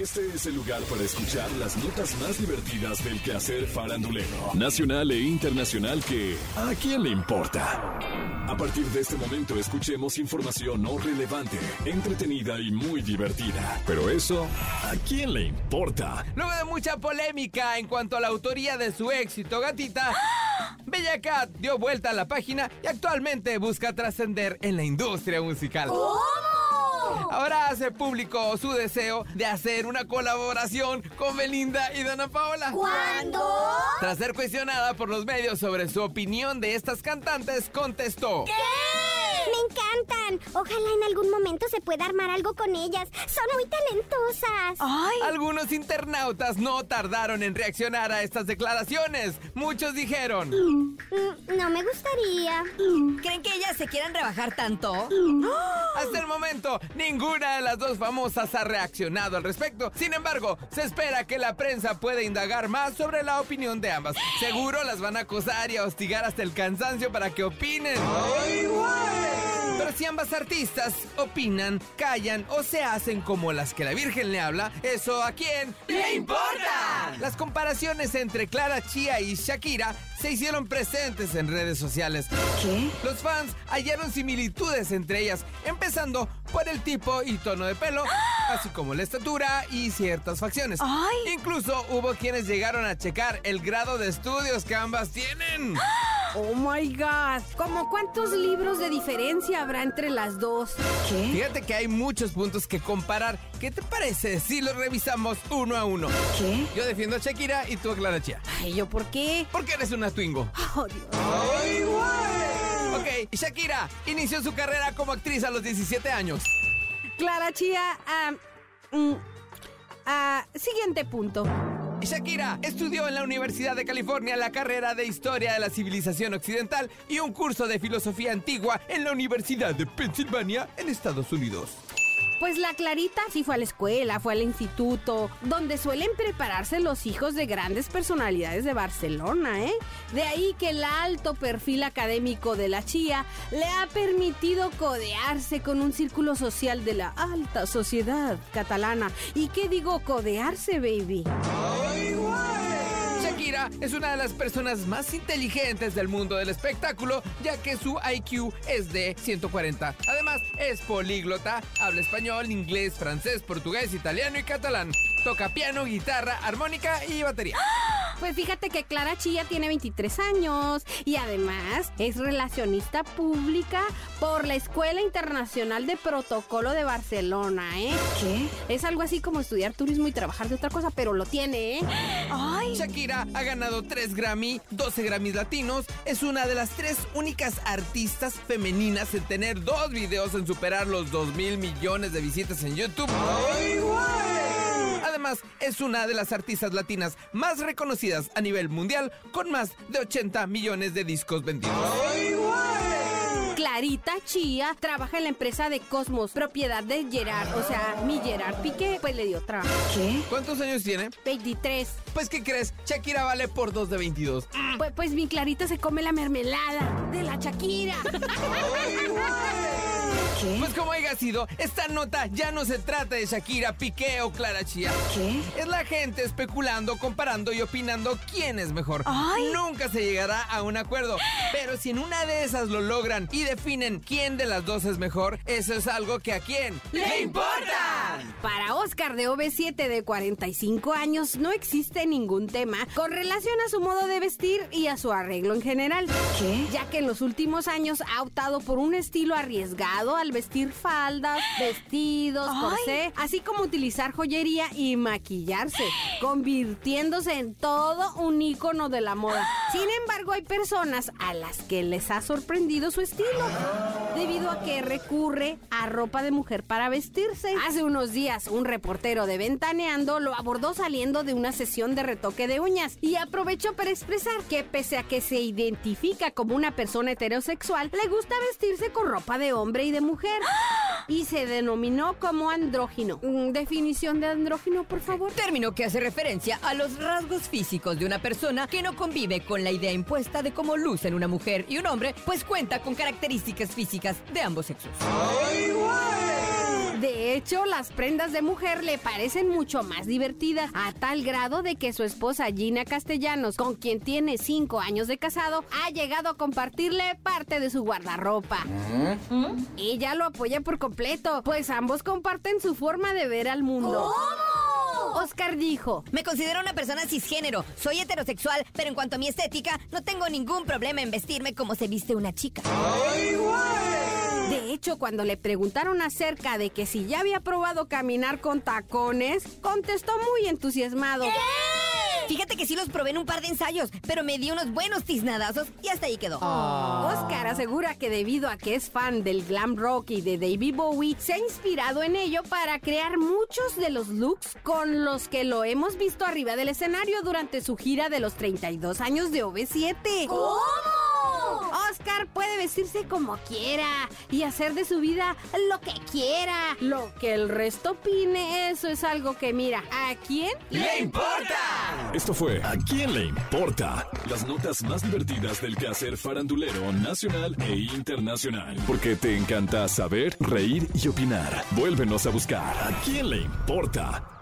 Este es el lugar para escuchar las notas más divertidas del quehacer farandulero, nacional e internacional que ¿a quién le importa? A partir de este momento escuchemos información no relevante, entretenida y muy divertida. Pero eso, ¿a quién le importa? Luego de mucha polémica en cuanto a la autoría de su éxito, Gatita, Bella Cat dio vuelta a la página y actualmente busca trascender en la industria musical. Ahora hace público su deseo de hacer una colaboración con Belinda y Dana Paola. ¿Cuándo? Tras ser cuestionada por los medios sobre su opinión de estas cantantes, contestó. ¿Qué? Encantan. Ojalá en algún momento se pueda armar algo con ellas. Son muy talentosas. Ay, Algunos internautas no tardaron en reaccionar a estas declaraciones. Muchos dijeron, Mm, no me gustaría. ¿creen que ellas se quieran rebajar tanto? hasta el momento ninguna de las dos famosas ha reaccionado al respecto. Sin embargo, se espera que la prensa pueda indagar más sobre la opinión de ambas. Seguro las van a acosar y a hostigar hasta el cansancio para que opinen. Pero si ambas artistas opinan, callan o se hacen como las que la Virgen le habla, ¿eso a quién le importa? Las comparaciones entre Clara Chía y Shakira se hicieron presentes en redes sociales. ¿Qué? Los fans hallaron similitudes entre ellas, empezando por el tipo y tono de pelo, así como la estatura y ciertas facciones. Ay. Incluso hubo quienes llegaron a checar el grado de estudios que ambas tienen. Oh my god. ¿Cómo cuántos libros de diferencia habrá entre las dos? ¿Qué? Fíjate que hay muchos puntos que comparar. ¿Qué te parece si los revisamos uno a uno? ¿Qué? Yo defiendo a Shakira y tú a Clara Chía. Ay, ¿yo por qué? Porque eres una Twingo. Oh, Dios. Ok, Shakira inició su carrera como actriz a los 17 años. Clara Chía, ah, mm, ah, siguiente punto. Shakira estudió en la Universidad de California la carrera de Historia de la Civilización Occidental y un curso de Filosofía Antigua en la Universidad de Pensilvania en Estados Unidos. Pues la Clarita sí fue a la escuela, fue al instituto, donde suelen prepararse los hijos de grandes personalidades de Barcelona, ¿eh? De ahí que el alto perfil académico de la chía le ha permitido codearse con un círculo social de la alta sociedad catalana. ¿Y qué digo codearse, baby? Es una de las personas más inteligentes del mundo del espectáculo, ya que su IQ es de 140. Además, es políglota, habla español, inglés, francés, portugués, italiano y catalán. Toca piano, guitarra, armónica y batería. Pues fíjate que Clara Chía tiene 23 años y además es relacionista pública por la Escuela Internacional de Protocolo de Barcelona, ¿eh? ¿Qué? Es algo así como estudiar turismo y trabajar de otra cosa, pero lo tiene, ¿eh? Ay, Shakira ha ganado 3 Grammy, 12 Grammys latinos, es una de las tres únicas artistas femeninas en tener dos videos en superar los 2 mil millones de visitas en YouTube. Además, es una de las artistas latinas más reconocidas a nivel mundial, con más de 80 millones de discos vendidos. Clarita Chía trabaja en la empresa de Cosmos, propiedad de Gerard, o sea, mi Gerard Piqué, pues le dio trabajo. ¿qué? ¿Cuántos años tiene? 23. Pues, ¿qué crees? Shakira vale por 2 de 22. Pues, pues mi Clarita se come la mermelada de la Shakira. ¿Qué? Pues como haya sido, esta nota ya no se trata de Shakira, Piqué o Clara Chía. ¿Qué? Es la gente especulando, comparando y opinando quién es mejor. Ay. Nunca se llegará a un acuerdo. Pero si en una de esas lo logran y definen quién de las dos es mejor, eso es algo que a quién le importa. Para Oscar de OV7 de 45 años no existe ningún tema con relación a su modo de vestir y a su arreglo en general. ¿Qué? Ya que en los últimos años ha optado por un estilo arriesgado al vestir faldas, vestidos, Ay. corsé, así como utilizar joyería y maquillarse, convirtiéndose en todo un ícono de la moda. Sin embargo, hay personas a las que les ha sorprendido su estilo, debido a que recurre a ropa de mujer para vestirse. Hace unos días, un reportero de Ventaneando lo abordó saliendo de una sesión de retoque de uñas y aprovechó para expresar que pese a que se identifica como una persona heterosexual, le gusta vestirse con ropa de hombre y de mujer. Y se denominó como andrógino. Mm, Definición de andrógino, por favor. Término que hace referencia a los rasgos físicos de una persona que no convive con la idea impuesta de cómo lucen una mujer y un hombre, pues cuenta con características físicas de ambos sexos. De hecho, las prendas de mujer le parecen mucho más divertidas, a tal grado de que su esposa Gina Castellanos, con quien tiene cinco años de casado, ha llegado a compartirle parte de su guardarropa. Ella lo apoya por completo, pues ambos comparten su forma de ver al mundo. Oscar dijo, Me considero una persona cisgénero. Soy heterosexual, pero en cuanto a mi estética, no tengo ningún problema en vestirme como se viste una chica. De hecho, cuando le preguntaron acerca de que si ya había probado caminar con tacones, contestó muy entusiasmado. Fíjate que sí los probé en un par de ensayos, pero me di unos buenos tiznadazos y hasta ahí quedó. Oscar asegura que debido a que es fan del glam rock y de David Bowie, se ha inspirado en ello para crear muchos de los looks con los que lo hemos visto arriba del escenario durante su gira de los 32 años de OV7. ¿Cómo? Puede vestirse como quiera y hacer de su vida lo que quiera. Lo que el resto opine, eso es algo que mira, ¿a quién? ¡Le importa! Esto fue ¿A quién le importa? Las notas más divertidas del quehacer farandulero nacional e internacional. Porque te encanta saber, reír y opinar. Vuélvenos a buscar ¿A quién le importa?